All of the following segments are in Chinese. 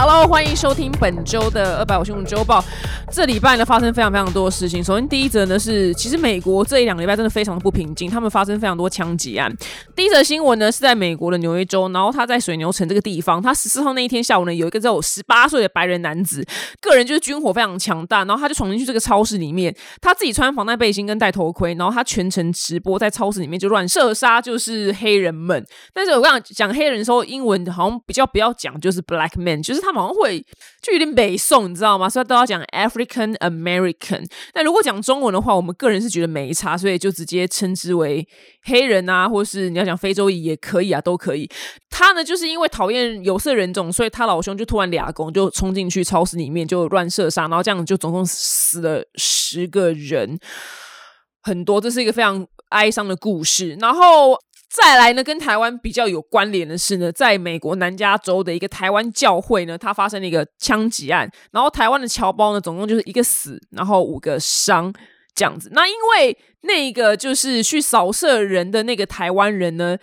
Hello，欢迎收听本周的二百五新闻周报。这礼拜呢，发生非常非常多的事情。首先，第一则呢是，其实美国这一两个礼拜真的非常的不平静，他们发生非常多枪击案。第一则新闻呢是在美国的纽约州，然后他在水牛城这个地方，他十四号那一天下午呢，有一个只有十八岁的白人男子，个人就是军火非常强大，然后他就闯进去这个超市里面，他自己穿防弹背心跟戴头盔，然后他全程直播在超市里面就乱射杀，就是黑人们。但是我刚讲黑人的时候，英文好像比较不要讲，就是 black man，就是他他好像会就有点北宋，你知道吗？所以都要讲 African American。那如果讲中文的话，我们个人是觉得没差，所以就直接称之为黑人啊，或是你要讲非洲裔也可以啊，都可以。他呢，就是因为讨厌有色人种，所以他老兄就突然俩公就冲进去超市里面就乱射杀，然后这样就总共死了十个人，很多。这是一个非常哀伤的故事。然后。再来呢，跟台湾比较有关联的是呢，在美国南加州的一个台湾教会呢，它发生了一个枪击案，然后台湾的侨胞呢，总共就是一个死，然后五个伤这样子。那因为那个就是去扫射人的那个台湾人呢。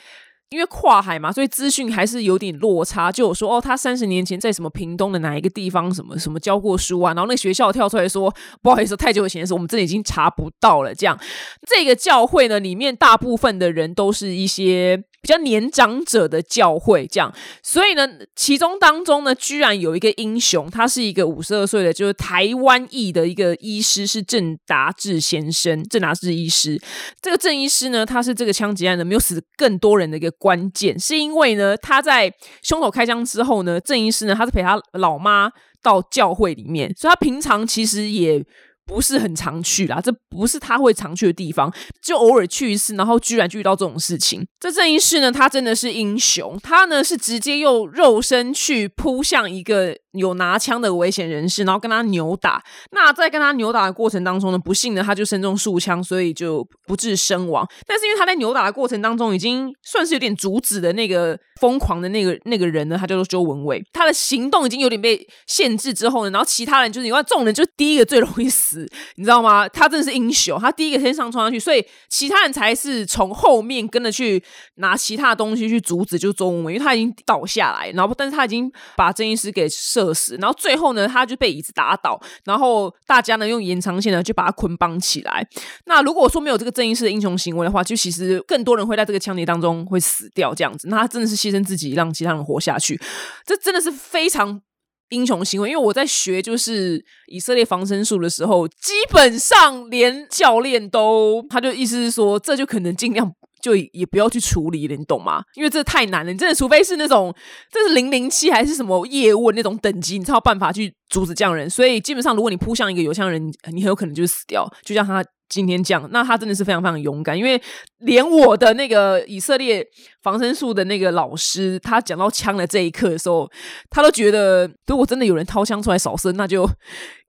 因为跨海嘛，所以资讯还是有点落差。就有说哦，他三十年前在什么屏东的哪一个地方，什么什么教过书啊？然后那学校跳出来说，不好意思，太久以前的事，我们这里已经查不到了。这样，这个教会呢，里面大部分的人都是一些。比较年长者的教会，这样，所以呢，其中当中呢，居然有一个英雄，他是一个五十二岁的，就是台湾裔的一个医师，是郑达志先生，郑达志医师。这个郑医师呢，他是这个枪击案呢没有死更多人的一个关键，是因为呢，他在凶手开枪之后呢，郑医师呢，他是陪他老妈到教会里面，所以他平常其实也。不是很常去啦，这不是他会常去的地方，就偶尔去一次，然后居然就遇到这种事情。这郑医师呢，他真的是英雄，他呢是直接用肉身去扑向一个。有拿枪的危险人士，然后跟他扭打。那在跟他扭打的过程当中呢，不幸呢，他就身中数枪，所以就不治身亡。但是因为他在扭打的过程当中，已经算是有点阻止的那个疯狂的那个那个人呢，他叫做周文伟，他的行动已经有点被限制之后呢，然后其他人就是因为众人就第一个最容易死，你知道吗？他真的是英雄，他第一个先上冲上去，所以其他人才是从后面跟着去拿其他东西去阻止，就是周文伟，因为他已经倒下来，然后但是他已经把郑医师给射。死，然后最后呢，他就被椅子打倒，然后大家呢用延长线呢就把他捆绑起来。那如果说没有这个正义式的英雄行为的话，就其实更多人会在这个枪击当中会死掉这样子。那他真的是牺牲自己让其他人活下去，这真的是非常英雄行为。因为我在学就是以色列防身术的时候，基本上连教练都，他就意思是说，这就可能尽量。就也不要去处理了，你懂吗？因为这太难了，你真的除非是那种这是零零七还是什么叶问那种等级，你才有办法去阻止这样人。所以基本上，如果你扑向一个有枪人，你很有可能就死掉。就像他。今天这样，那他真的是非常非常勇敢，因为连我的那个以色列防身术的那个老师，他讲到枪的这一刻的时候，他都觉得如果真的有人掏枪出来扫射，那就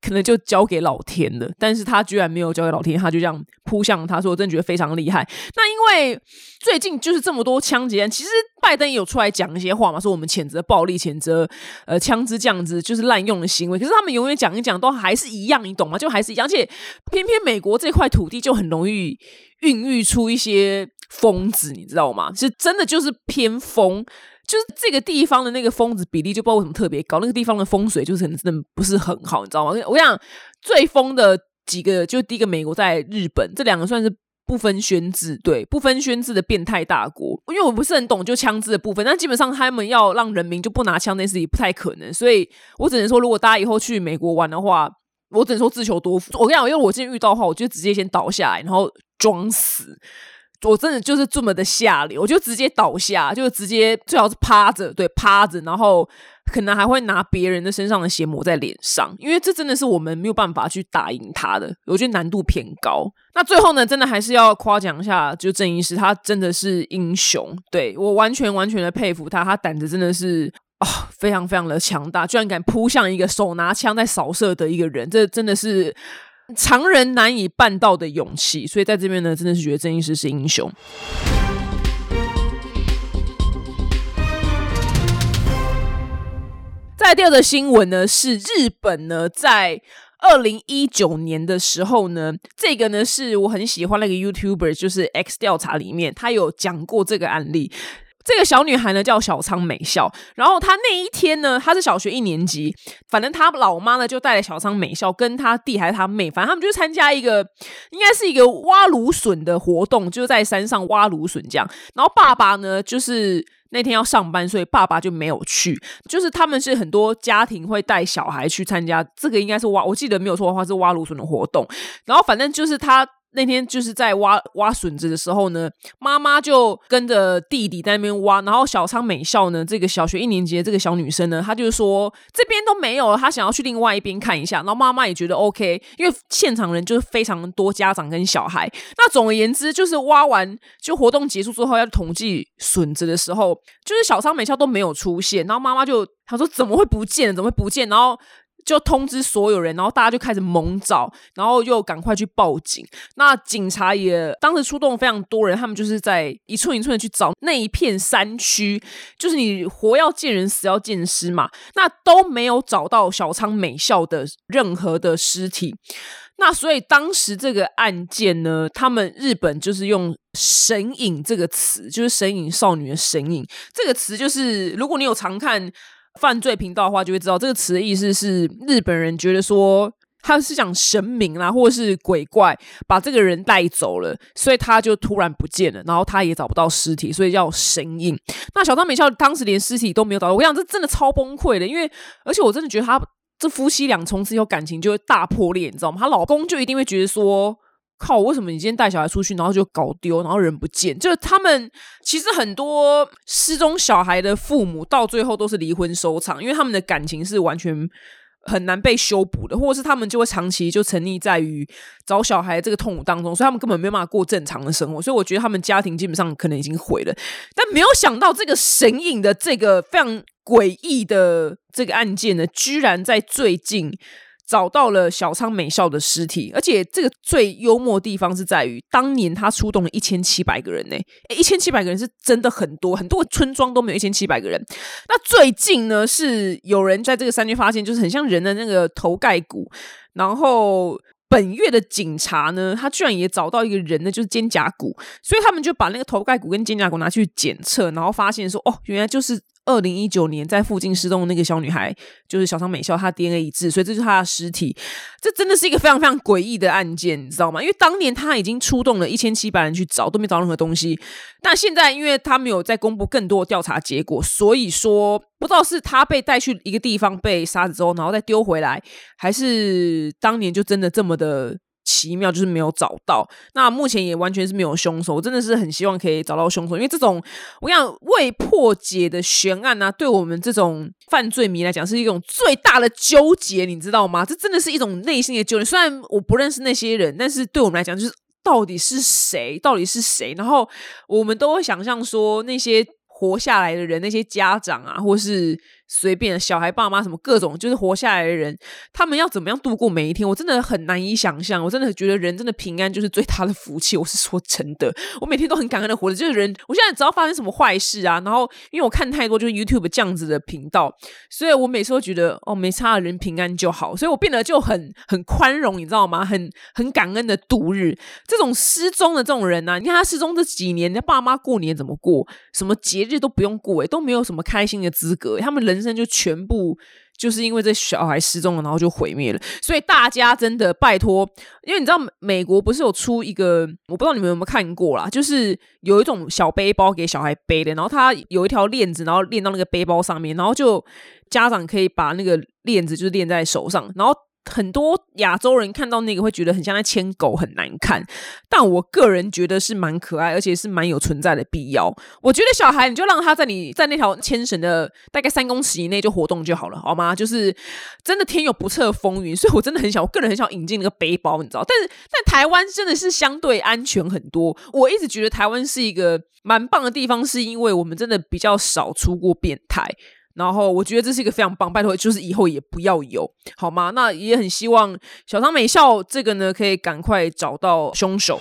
可能就交给老天了。但是他居然没有交给老天，他就这样扑向他，说我真觉得非常厉害。那因为最近就是这么多枪击案，其实拜登也有出来讲一些话嘛，说我们谴责暴力，谴责呃枪支这样子就是滥用的行为。可是他们永远讲一讲，都还是一样，你懂吗？就还是一样，而且偏偏美国这块。土地就很容易孕育出一些疯子，你知道吗？是真的就是偏疯，就是这个地方的那个疯子比例就不知道为什么特别高。那个地方的风水就是真的不是很好，你知道吗？我想最疯的几个，就第一个美国在日本，这两个算是不分宣制，对不分宣制的变态大国。因为我不是很懂就枪支的部分，但基本上他们要让人民就不拿枪，那事也不太可能。所以我只能说，如果大家以后去美国玩的话。我只能说自求多福。我跟你讲，因为我今天遇到的话，我就直接先倒下来，然后装死。我真的就是这么的下流，我就直接倒下，就直接最好是趴着，对，趴着，然后可能还会拿别人的身上的血抹在脸上，因为这真的是我们没有办法去打赢他的，我觉得难度偏高。那最后呢，真的还是要夸奖一下，就郑医师，他真的是英雄，对我完全完全的佩服他，他胆子真的是。啊，非常非常的强大，居然敢扑向一个手拿枪在扫射的一个人，这真的是常人难以办到的勇气。所以在这边呢，真的是觉得郑义师是英雄。再第二个新闻呢，是日本呢在二零一九年的时候呢，这个呢是我很喜欢那个 YouTuber，就是 X 调查里面他有讲过这个案例。这个小女孩呢叫小仓美孝，然后她那一天呢，她是小学一年级，反正她老妈呢就带了小仓美孝跟她弟还是她妹，反正他们就参加一个应该是一个挖芦笋的活动，就是在山上挖芦笋这样。然后爸爸呢就是那天要上班，所以爸爸就没有去。就是他们是很多家庭会带小孩去参加这个，应该是挖，我记得没有错的话是挖芦笋的活动。然后反正就是他。那天就是在挖挖笋子的时候呢，妈妈就跟着弟弟在那边挖，然后小仓美孝呢，这个小学一年级的这个小女生呢，她就说这边都没有了，她想要去另外一边看一下。然后妈妈也觉得 OK，因为现场人就是非常多家长跟小孩。那总而言之，就是挖完就活动结束之后要统计笋子的时候，就是小仓美孝都没有出现。然后妈妈就她说怎么会不见？怎么会不见？然后。就通知所有人，然后大家就开始猛找，然后又赶快去报警。那警察也当时出动非常多人，他们就是在一寸一寸的去找那一片山区，就是你活要见人，死要见尸嘛。那都没有找到小仓美孝的任何的尸体。那所以当时这个案件呢，他们日本就是用“神隐”这个词，就是“神隐少女”的“神隐”这个词，就是如果你有常看。犯罪频道的话，就会知道这个词的意思是日本人觉得说他是讲神明啦，或者是鬼怪把这个人带走了，所以他就突然不见了，然后他也找不到尸体，所以叫神印。那小张美孝当时连尸体都没有找到，我想这真的超崩溃的，因为而且我真的觉得他这夫妻俩从此以后感情就会大破裂，你知道吗？她老公就一定会觉得说。靠！为什么你今天带小孩出去，然后就搞丢，然后人不见？就是他们其实很多失踪小孩的父母，到最后都是离婚收场，因为他们的感情是完全很难被修补的，或者是他们就会长期就沉溺在于找小孩这个痛苦当中，所以他们根本没有办法过正常的生活。所以我觉得他们家庭基本上可能已经毁了。但没有想到这个神隐的这个非常诡异的这个案件呢，居然在最近。找到了小仓美孝的尸体，而且这个最幽默的地方是在于，当年他出动了一千七百个人呢，一千七百个人是真的很多，很多村庄都没有一千七百个人。那最近呢，是有人在这个山区发现，就是很像人的那个头盖骨，然后本月的警察呢，他居然也找到一个人呢，就是肩胛骨，所以他们就把那个头盖骨跟肩胛骨拿去检测，然后发现说，哦，原来就是。二零一九年在附近失踪的那个小女孩，就是小仓美孝，她 DNA 一致，所以这是她的尸体。这真的是一个非常非常诡异的案件，你知道吗？因为当年他已经出动了一千七百人去找，都没找任何东西。但现在，因为他没有再公布更多的调查结果，所以说不知道是他被带去一个地方被杀死之后，然后再丢回来，还是当年就真的这么的。奇妙就是没有找到，那目前也完全是没有凶手。我真的是很希望可以找到凶手，因为这种我想未破解的悬案呢，对我们这种犯罪迷来讲是一种最大的纠结，你知道吗？这真的是一种内心的纠结。虽然我不认识那些人，但是对我们来讲，就是到底是谁？到底是谁？然后我们都会想象说那些。活下来的人，那些家长啊，或是随便小孩爸妈什么各种，就是活下来的人，他们要怎么样度过每一天？我真的很难以想象。我真的觉得人真的平安就是最大的福气。我是说真的，我每天都很感恩的活着。就是人，我现在只要发生什么坏事啊，然后因为我看太多就是 YouTube 这样子的频道，所以我每次都觉得哦，没差，人平安就好。所以我变得就很很宽容，你知道吗？很很感恩的度日。这种失踪的这种人呢，你看他失踪这几年，他爸妈过年怎么过？什么节？日都不用过诶，都没有什么开心的资格，他们人人生就全部就是因为这小孩失踪了，然后就毁灭了。所以大家真的拜托，因为你知道美国不是有出一个，我不知道你们有没有看过啦，就是有一种小背包给小孩背的，然后他有一条链子，然后链到那个背包上面，然后就家长可以把那个链子就是链在手上，然后。很多亚洲人看到那个会觉得很像在牵狗，很难看。但我个人觉得是蛮可爱，而且是蛮有存在的必要。我觉得小孩你就让他在你在那条牵绳的大概三公尺以内就活动就好了，好吗？就是真的天有不测风云，所以我真的很想，我个人很想引进那个背包，你知道？但 是在台湾真的是相对安全很多。我一直觉得台湾是一个蛮棒的地方，是因为我们真的比较少出过变态。然后我觉得这是一个非常棒，拜托，就是以后也不要有，好吗？那也很希望小仓美校这个呢，可以赶快找到凶手。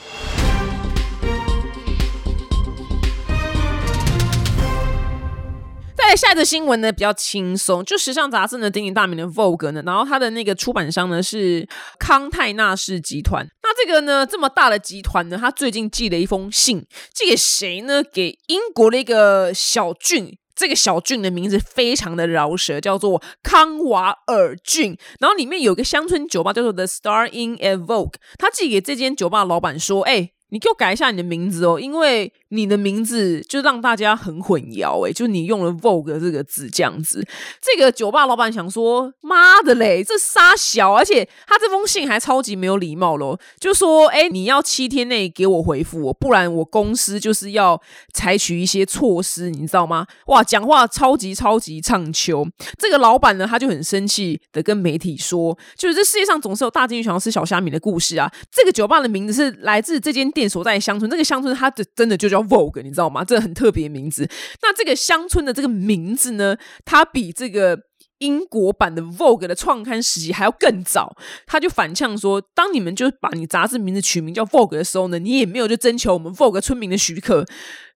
再下一个新闻呢，比较轻松，就时尚杂志呢鼎鼎大名的 Vogue 呢，然后它的那个出版商呢是康泰纳仕集团。那这个呢，这么大的集团呢，他最近寄了一封信，寄给谁呢？给英国的一个小郡。这个小郡的名字非常的饶舌，叫做康瓦尔郡。然后里面有个乡村酒吧，叫做 The Star in Evoke，。他寄给这间酒吧的老板说：“哎。”你给我改一下你的名字哦，因为你的名字就让大家很混淆哎，就你用了 Vogue 这个字这样子。这个酒吧老板想说，妈的嘞，这傻小，而且他这封信还超级没有礼貌咯，就说，哎，你要七天内给我回复我，不然我公司就是要采取一些措施，你知道吗？哇，讲话超级超级唱秋。这个老板呢，他就很生气的跟媒体说，就是这世界上总是有大金鱼想要吃小虾米的故事啊。这个酒吧的名字是来自这间店。所在乡村，这个乡村它的真的就叫 Vogue，你知道吗？这很特别名字。那这个乡村的这个名字呢，它比这个英国版的 Vogue 的创刊时期还要更早。他就反呛说，当你们就把你杂志名字取名叫 Vogue 的时候呢，你也没有就征求我们 Vogue 村民的许可。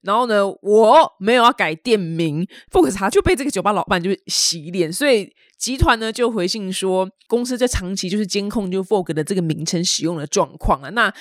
然后呢，我没有要改店名，Vogue 茶就被这个酒吧老板就洗脸，所以集团呢就回信说，公司在长期就是监控就 Vogue 的这个名称使用的状况啊。那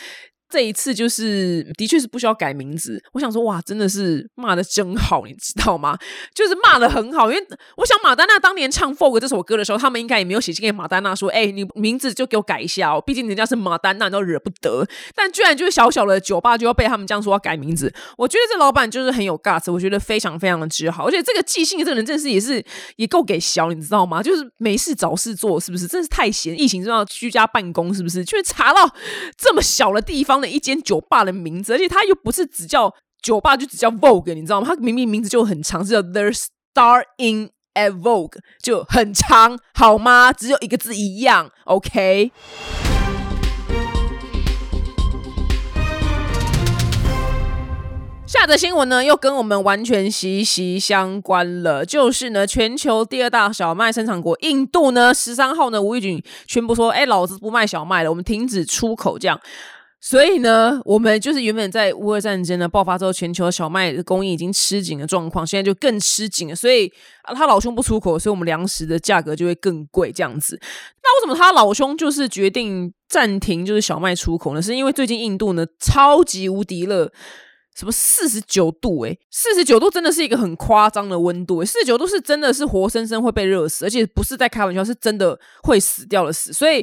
这一次就是的确是不需要改名字，我想说哇，真的是骂的真好，你知道吗？就是骂的很好，因为我想马丹娜当年唱《Folk》这首歌的时候，他们应该也没有写信给马丹娜说，哎，你名字就给我改一下哦，毕竟人家是马丹娜，都惹不得。但居然就是小小的酒吧就要被他们这样说要改名字，我觉得这老板就是很有 guts，我觉得非常非常的之好，而且这个寄信这个人真是也是也够给小，你知道吗？就是没事找事做，是不是？真是太闲，疫情就要居家办公，是不是？却查到这么小的地方。了一间酒吧的名字，而且它又不是只叫酒吧，就只叫 Vogue，你知道吗？它明明名字就很长，是叫 The Star in at Vogue，就很长，好吗？只有一个字一样，OK。下的新闻呢，又跟我们完全息息相关了。就是呢，全球第二大小麦生产国印度呢，十三号呢，吴玉俊宣布说：“哎，老子不卖小麦了，我们停止出口。”这样。所以呢，我们就是原本在乌俄战争呢爆发之后，全球小麦的供应已经吃紧的状况，现在就更吃紧了。所以啊，他老兄不出口，所以我们粮食的价格就会更贵这样子。那为什么他老兄就是决定暂停就是小麦出口呢？是因为最近印度呢超级无敌热，什么四十九度诶，四十九度真的是一个很夸张的温度诶，四十九度是真的是活生生会被热死，而且不是在开玩笑，是真的会死掉的死。所以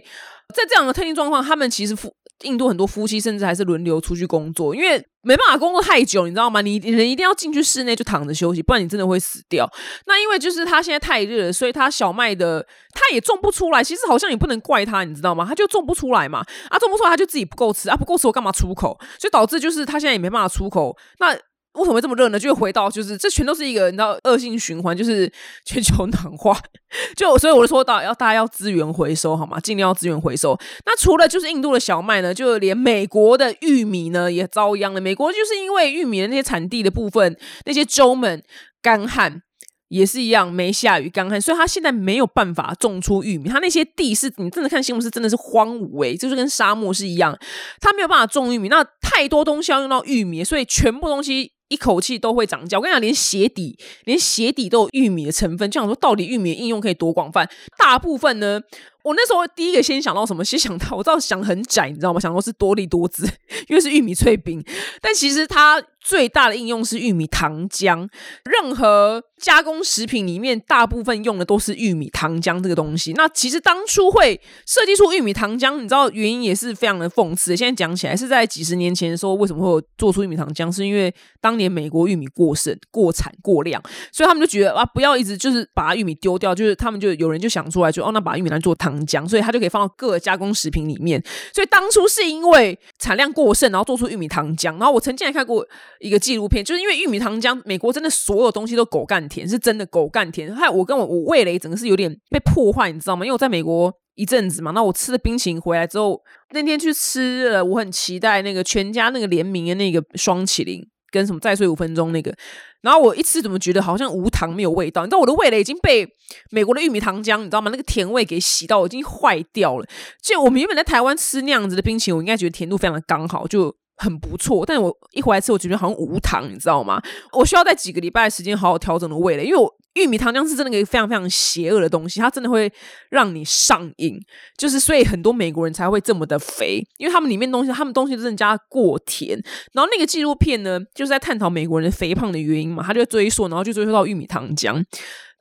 在这样的特定状况，他们其实印度很多夫妻甚至还是轮流出去工作，因为没办法工作太久，你知道吗？你人一定要进去室内就躺着休息，不然你真的会死掉。那因为就是他现在太热，所以他小麦的他也种不出来。其实好像也不能怪他，你知道吗？他就种不出来嘛，啊，种不出来他就自己不够吃啊，不够吃我干嘛出口？所以导致就是他现在也没办法出口。那为什么会这么热呢？就会回到就是这全都是一个你知道恶性循环，就是全球暖化。就所以我就说到要大家要资源回收好吗？尽量要资源回收。那除了就是印度的小麦呢，就连美国的玉米呢也遭殃了。美国就是因为玉米的那些产地的部分，那些州们干旱也是一样，没下雨干旱，所以他现在没有办法种出玉米。他那些地是你真的看新闻是真的是荒芜诶，就是跟沙漠是一样，他没有办法种玉米。那太多东西要用到玉米，所以全部东西。一口气都会涨价，我跟你讲，连鞋底，连鞋底都有玉米的成分。就想说，到底玉米的应用可以多广泛？大部分呢？我那时候第一个先想到什么？先想到我知道想很窄，你知道吗？想到是多利多汁，因为是玉米脆饼。但其实它最大的应用是玉米糖浆。任何加工食品里面，大部分用的都是玉米糖浆这个东西。那其实当初会设计出玉米糖浆，你知道原因也是非常的讽刺。现在讲起来是在几十年前的时候为什么会有做出玉米糖浆，是因为当年美国玉米过剩、过产、过量，所以他们就觉得啊，不要一直就是把玉米丢掉，就是他们就有人就想出来，就哦，那把玉米来做糖。糖浆，所以它就可以放到各加工食品里面。所以当初是因为产量过剩，然后做出玉米糖浆。然后我曾经还看过一个纪录片，就是因为玉米糖浆，美国真的所有东西都狗干甜，是真的狗干甜。还有我跟我我味蕾整个是有点被破坏，你知道吗？因为我在美国一阵子嘛，那我吃了冰淇淋回来之后，那天去吃了，我很期待那个全家那个联名的那个双麒麟。跟什么再睡五分钟那个，然后我一次怎么觉得好像无糖没有味道？你知道我的味蕾已经被美国的玉米糖浆，你知道吗？那个甜味给洗到我已经坏掉了。就我们原本在台湾吃那样子的冰淇淋，我应该觉得甜度非常的刚好，就很不错。但我一回来吃，我觉得好像无糖，你知道吗？我需要在几个礼拜的时间好好调整的味蕾，因为我玉米糖浆是真的一个非常非常邪恶的东西，它真的会让你上瘾。就是所以很多美国人才会这么的肥，因为他们里面东西，他们东西真的加过甜。然后那个纪录片呢，就是在探讨美国人肥胖的原因嘛，他就追溯，然后就追溯到玉米糖浆，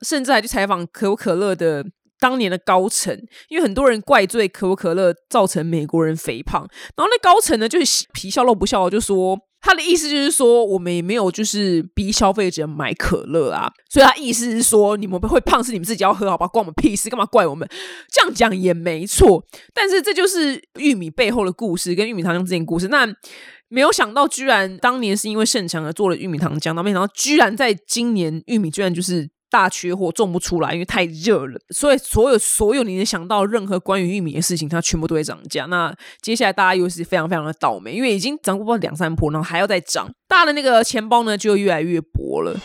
甚至还去采访可口可乐的当年的高层，因为很多人怪罪可口可乐造成美国人肥胖，然后那高层呢就是皮笑肉不笑，就说。他的意思就是说，我们也没有就是逼消费者买可乐啊，所以他意思是说，你们会胖是你们自己要喝，好吧？关我们屁事，干嘛怪我们？这样讲也没错，但是这就是玉米背后的故事，跟玉米糖浆之间故事。那没有想到，居然当年是因为盛强而做了玉米糖浆，那没想到居然在今年玉米居然就是。大缺货，种不出来，因为太热了。所以，所有所有你能想到任何关于玉米的事情，它全部都会涨价。那接下来大家又是非常非常的倒霉，因为已经涨过两三波，然后还要再涨，大的那个钱包呢就越来越薄了。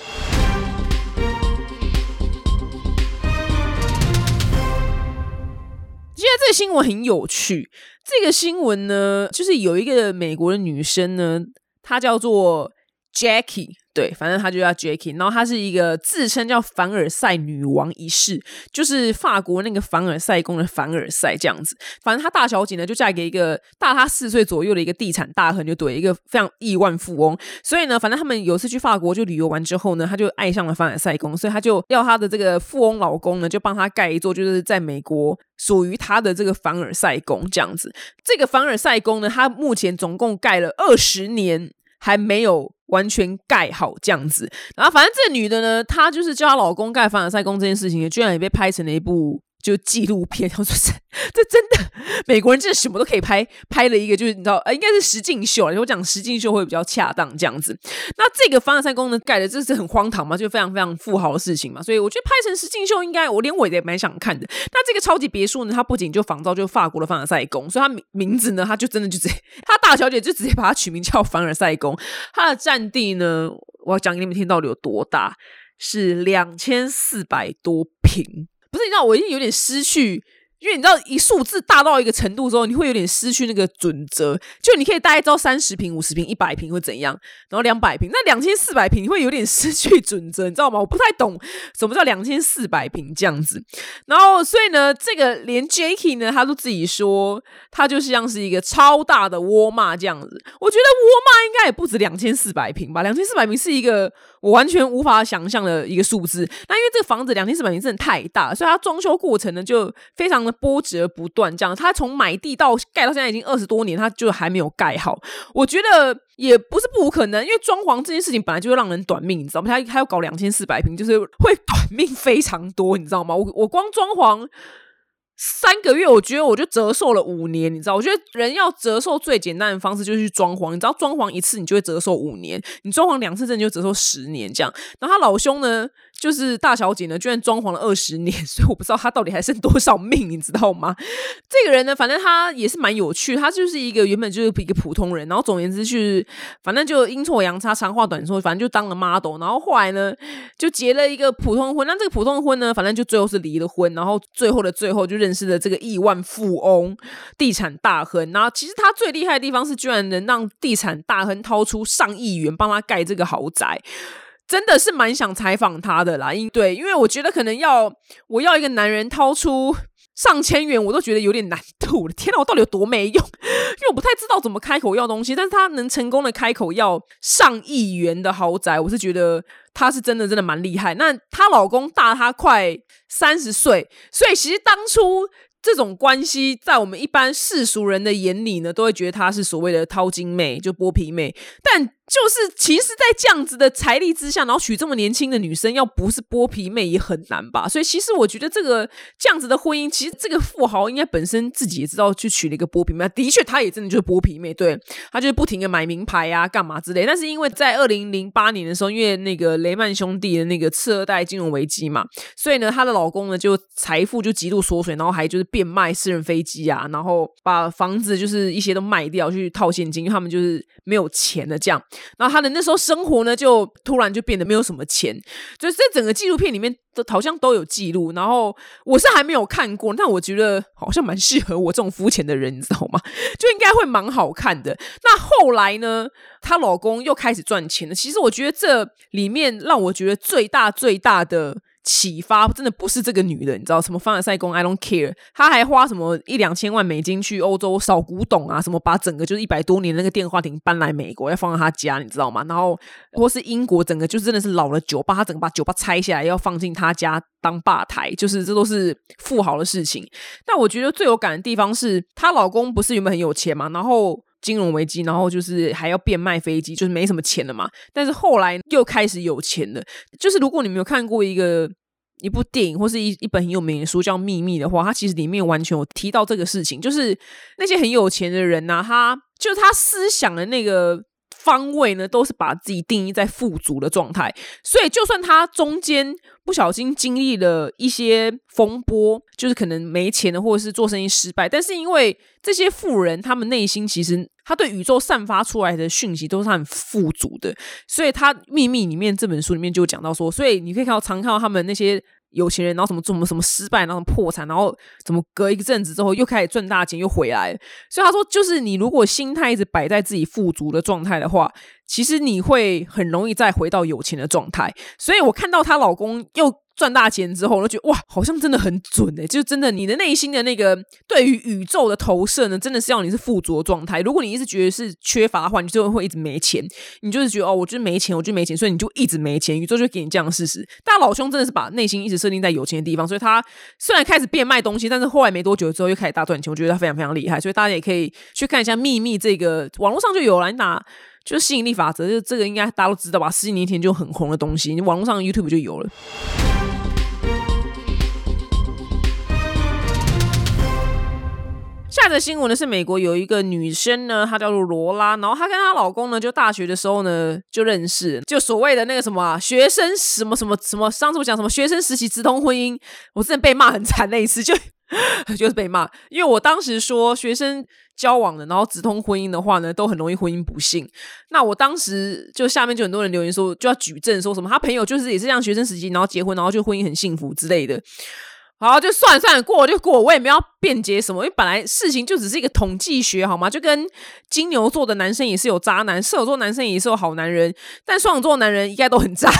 现在这个新闻很有趣，这个新闻呢，就是有一个美国的女生呢，她叫做 Jackie。对，反正她就叫 Jackie，然后她是一个自称叫凡尔赛女王一世，就是法国那个凡尔赛宫的凡尔赛这样子。反正她大小姐呢，就嫁给一个大她四岁左右的一个地产大亨，就对一个非常亿万富翁。所以呢，反正他们有次去法国就旅游完之后呢，她就爱上了凡尔赛宫，所以她就要她的这个富翁老公呢，就帮她盖一座，就是在美国属于她的这个凡尔赛宫这样子。这个凡尔赛宫呢，它目前总共盖了二十年。还没有完全盖好这样子，然后反正这女的呢，她就是叫她老公盖凡尔赛宫这件事情，居然也被拍成了一部。就纪录片，我说这 这真的，美国人真的什么都可以拍，拍了一个就是你知道，呃，应该是实境秀，我讲实境秀会比较恰当这样子。那这个凡尔赛宫呢盖的，这是很荒唐嘛，就非常非常富豪的事情嘛，所以我觉得拍成实境秀，应该我连我也蛮想看的。那这个超级别墅呢，它不仅就仿造就法国的凡尔赛宫，所以它名名字呢，它就真的就直接，它大小姐就直接把它取名叫凡尔赛宫。它的占地呢，我要讲给你们听到底有多大，是两千四百多平。不是，你知道我已经有点失去。因为你知道，一数字大到一个程度之后，你会有点失去那个准则。就你可以大概知道三十平、五十平、一百平会怎样，然后两百平，那两千四百平你会有点失去准则，你知道吗？我不太懂什么叫两千四百平这样子。然后，所以呢，这个连 Jacky 呢，他都自己说，他就像是一个超大的沃尔玛这样子。我觉得沃尔玛应该也不止两千四百平吧？两千四百平是一个我完全无法想象的一个数字。那因为这个房子两千四百平真的太大，所以它装修过程呢就非常。波折不断，这样他从买地到盖到现在已经二十多年，他就还没有盖好。我觉得也不是不可能，因为装潢这件事情本来就会让人短命，你知道吗？他他要搞两千四百平，就是会 短命非常多，你知道吗？我我光装潢。三个月，我觉得我就折寿了五年，你知道？我觉得人要折寿最简单的方式就是去装潢，你知道，装潢一次你就会折寿五年，你装潢两次，真的就折寿十年这样。然后他老兄呢，就是大小姐呢，居然装潢了二十年，所以我不知道她到底还剩多少命，你知道吗？这个人呢，反正他也是蛮有趣，他就是一个原本就是一个普通人，然后总而言之是，反正就阴错阳差，长话短说，反正就当了 model，然后后来呢，就结了一个普通婚。那这个普通婚呢，反正就最后是离了婚，然后最后的最后就认。识了这个亿万富翁、地产大亨，然后其实他最厉害的地方是，居然能让地产大亨掏出上亿元帮他盖这个豪宅，真的是蛮想采访他的啦。因对，因为我觉得可能要我要一个男人掏出上千元，我都觉得有点难度了。天哪，我到底有多没用？因为我不太知道怎么开口要东西，但是他能成功的开口要上亿元的豪宅，我是觉得。她是真的真的蛮厉害，那她老公大她快三十岁，所以其实当初这种关系，在我们一般世俗人的眼里呢，都会觉得她是所谓的掏金妹，就剥皮妹，但。就是，其实，在这样子的财力之下，然后娶这么年轻的女生，要不是剥皮妹也很难吧。所以，其实我觉得这个这样子的婚姻，其实这个富豪应该本身自己也知道去娶了一个剥皮妹。的确，他也真的就是剥皮妹，对他就是不停的买名牌啊，干嘛之类。但是因为在二零零八年的时候，因为那个雷曼兄弟的那个次二代金融危机嘛，所以呢，她的老公呢就财富就极度缩水，然后还就是变卖私人飞机啊，然后把房子就是一些都卖掉去套现金，因为他们就是没有钱的这样。然后他的那时候生活呢，就突然就变得没有什么钱，就是在整个纪录片里面都好像都有记录。然后我是还没有看过，但我觉得好像蛮适合我这种肤浅的人，你知道吗？就应该会蛮好看的。那后来呢，她老公又开始赚钱了。其实我觉得这里面让我觉得最大最大的启发真的不是这个女的，你知道什么凡尔赛宫？I don't care。她还花什么一两千万美金去欧洲扫古董啊，什么把整个就是一百多年那个电话亭搬来美国，要放在她家，你知道吗？然后或是英国整个就是真的是老了酒吧，她整个把酒吧拆下来要放进她家当吧台，就是这都是富豪的事情。但我觉得最有感的地方是她老公不是原本很有钱嘛，然后。金融危机，然后就是还要变卖飞机，就是没什么钱了嘛。但是后来又开始有钱了。就是如果你没有看过一个一部电影或是一一本很有名的书叫《秘密》的话，它其实里面完全有提到这个事情。就是那些很有钱的人呐，他就他思想的那个方位呢，都是把自己定义在富足的状态。所以，就算他中间不小心经历了一些风波，就是可能没钱了，或者是做生意失败，但是因为这些富人，他们内心其实他对宇宙散发出来的讯息都是很富足的，所以他秘密里面这本书里面就讲到说，所以你可以看到常看到他们那些有钱人，然后什么做什么什么失败，然后破产，然后怎么隔一个阵子之后又开始赚大钱又回来，所以他说，就是你如果心态一直摆在自己富足的状态的话，其实你会很容易再回到有钱的状态。所以我看到她老公又。赚大钱之后，我就觉得哇，好像真的很准哎！就是真的，你的内心的那个对于宇宙的投射呢，真的是要你是富足状态。如果你一直觉得是缺乏的话，你就会一直没钱。你就是觉得哦，我就是没钱，我就没钱，所以你就一直没钱。宇宙就给你这样的事实。但老兄真的是把内心一直设定在有钱的地方，所以他虽然开始变卖东西，但是后来没多久之后又开始大赚钱。我觉得他非常非常厉害，所以大家也可以去看一下《秘密》这个网络上就有了。你打就吸引力法则，就这个应该大家都知道吧？十几年前就很红的东西，你网络上 YouTube 就有了。下则新闻呢是美国有一个女生呢，她叫做罗拉，然后她跟她老公呢就大学的时候呢就认识，就所谓的那个什么学生什么什么什么，上次我讲什么学生时期直通婚姻，我真的被骂很惨那一次，就 就是被骂，因为我当时说学生交往的，然后直通婚姻的话呢，都很容易婚姻不幸。那我当时就下面就很多人留言说，就要举证说什么他朋友就是也是像学生时期，然后结婚，然后就婚姻很幸福之类的。好，就算了算了，过就过，我也没有辩解什么，因为本来事情就只是一个统计学，好吗？就跟金牛座的男生也是有渣男，射手座男生也是有好男人，但双子座男人应该都很渣。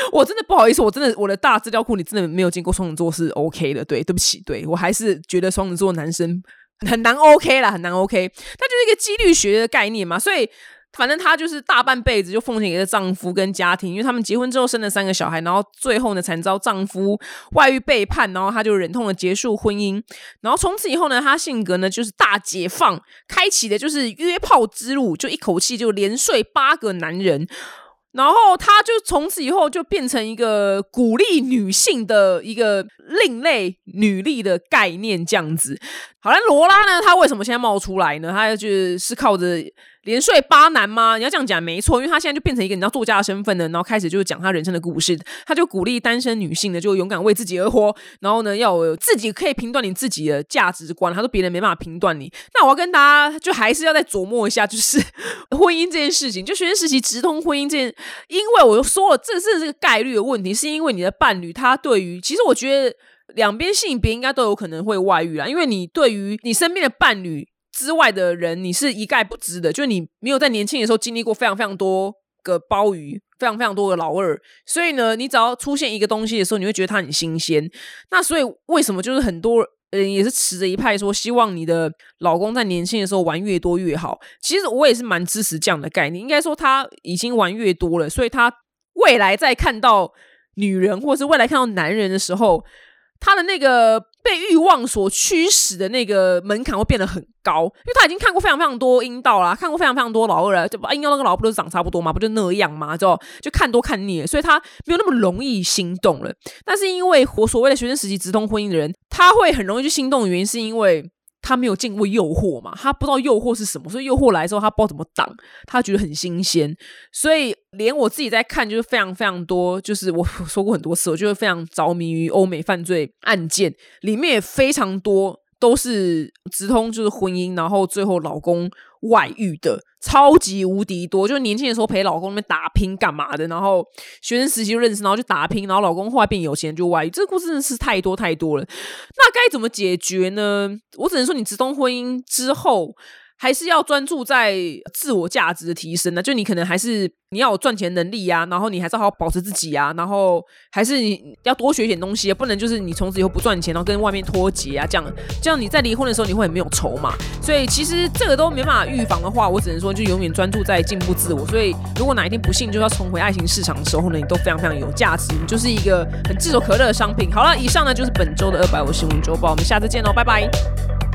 我真的不好意思，我真的我的大资料库里真的没有见过双子座是 OK 的，对，对不起，对我还是觉得双子座男生 很难 OK 了，很难 OK，他就是一个几率学的概念嘛，所以。反正她就是大半辈子就奉献给了丈夫跟家庭，因为他们结婚之后生了三个小孩，然后最后呢惨遭丈夫外遇背叛，然后她就忍痛的结束婚姻，然后从此以后呢，她性格呢就是大解放，开启的就是约炮之路，就一口气就连睡八个男人。然后他就从此以后就变成一个鼓励女性的一个另类女力的概念，这样子。好了，罗拉呢，她为什么现在冒出来呢？她就是靠着连睡八男吗？你要这样讲没错，因为他现在就变成一个你知道作家的身份呢，然后开始就是讲他人生的故事。他就鼓励单身女性呢，就勇敢为自己而活，然后呢，要有自己可以评断你自己的价值观。他说别人没办法评断你。那我要跟大家就还是要再琢磨一下，就是婚姻这件事情，就学生时期直通婚姻这件，因为我又说了，这是这个概率的问题，是因为你的伴侣他对于，其实我觉得两边性别应该都有可能会外遇啦，因为你对于你身边的伴侣之外的人，你是一概不知的，就是你没有在年轻的时候经历过非常非常多个鲍鱼，非常非常多的老二，所以呢，你只要出现一个东西的时候，你会觉得它很新鲜。那所以为什么就是很多？人，也是持着一派说，希望你的老公在年轻的时候玩越多越好。其实我也是蛮支持这样的概念。应该说他已经玩越多了，所以他未来在看到女人，或是未来看到男人的时候。他的那个被欲望所驱使的那个门槛会变得很高，因为他已经看过非常非常多阴道啦，看过非常非常多老二了，就阴道那个老不都长差不多嘛？不就那样嘛？就就看多看腻了，所以他没有那么容易心动了。但是因为我所谓的学生时期直通婚姻的人，他会很容易去心动的原因，是因为。他没有见过诱惑嘛，他不知道诱惑是什么，所以诱惑来之后，他不知道怎么挡，他觉得很新鲜，所以连我自己在看，就是非常非常多，就是我说过很多次，我就会非常着迷于欧美犯罪案件，里面也非常多。都是直通，就是婚姻，然后最后老公外遇的，超级无敌多。就年轻的时候陪老公那边打拼干嘛的，然后学生时期就认识，然后就打拼，然后老公后来变有钱就外遇。这个故事真的是太多太多了。那该怎么解决呢？我只能说，你直通婚姻之后。还是要专注在自我价值的提升呢？就你可能还是你要有赚钱能力啊，然后你还是好好保持自己啊，然后还是你要多学一点东西，不能就是你从此以后不赚钱，然后跟外面脱节啊，这样这样你在离婚的时候你会很没有筹码。所以其实这个都没办法预防的话，我只能说就永远专注在进步自我。所以如果哪一天不幸就要重回爱情市场的时候呢，你都非常非常有价值，你就是一个很炙手可热的商品。好了，以上呢就是本周的二百五新闻周报，我们下次见喽，拜拜。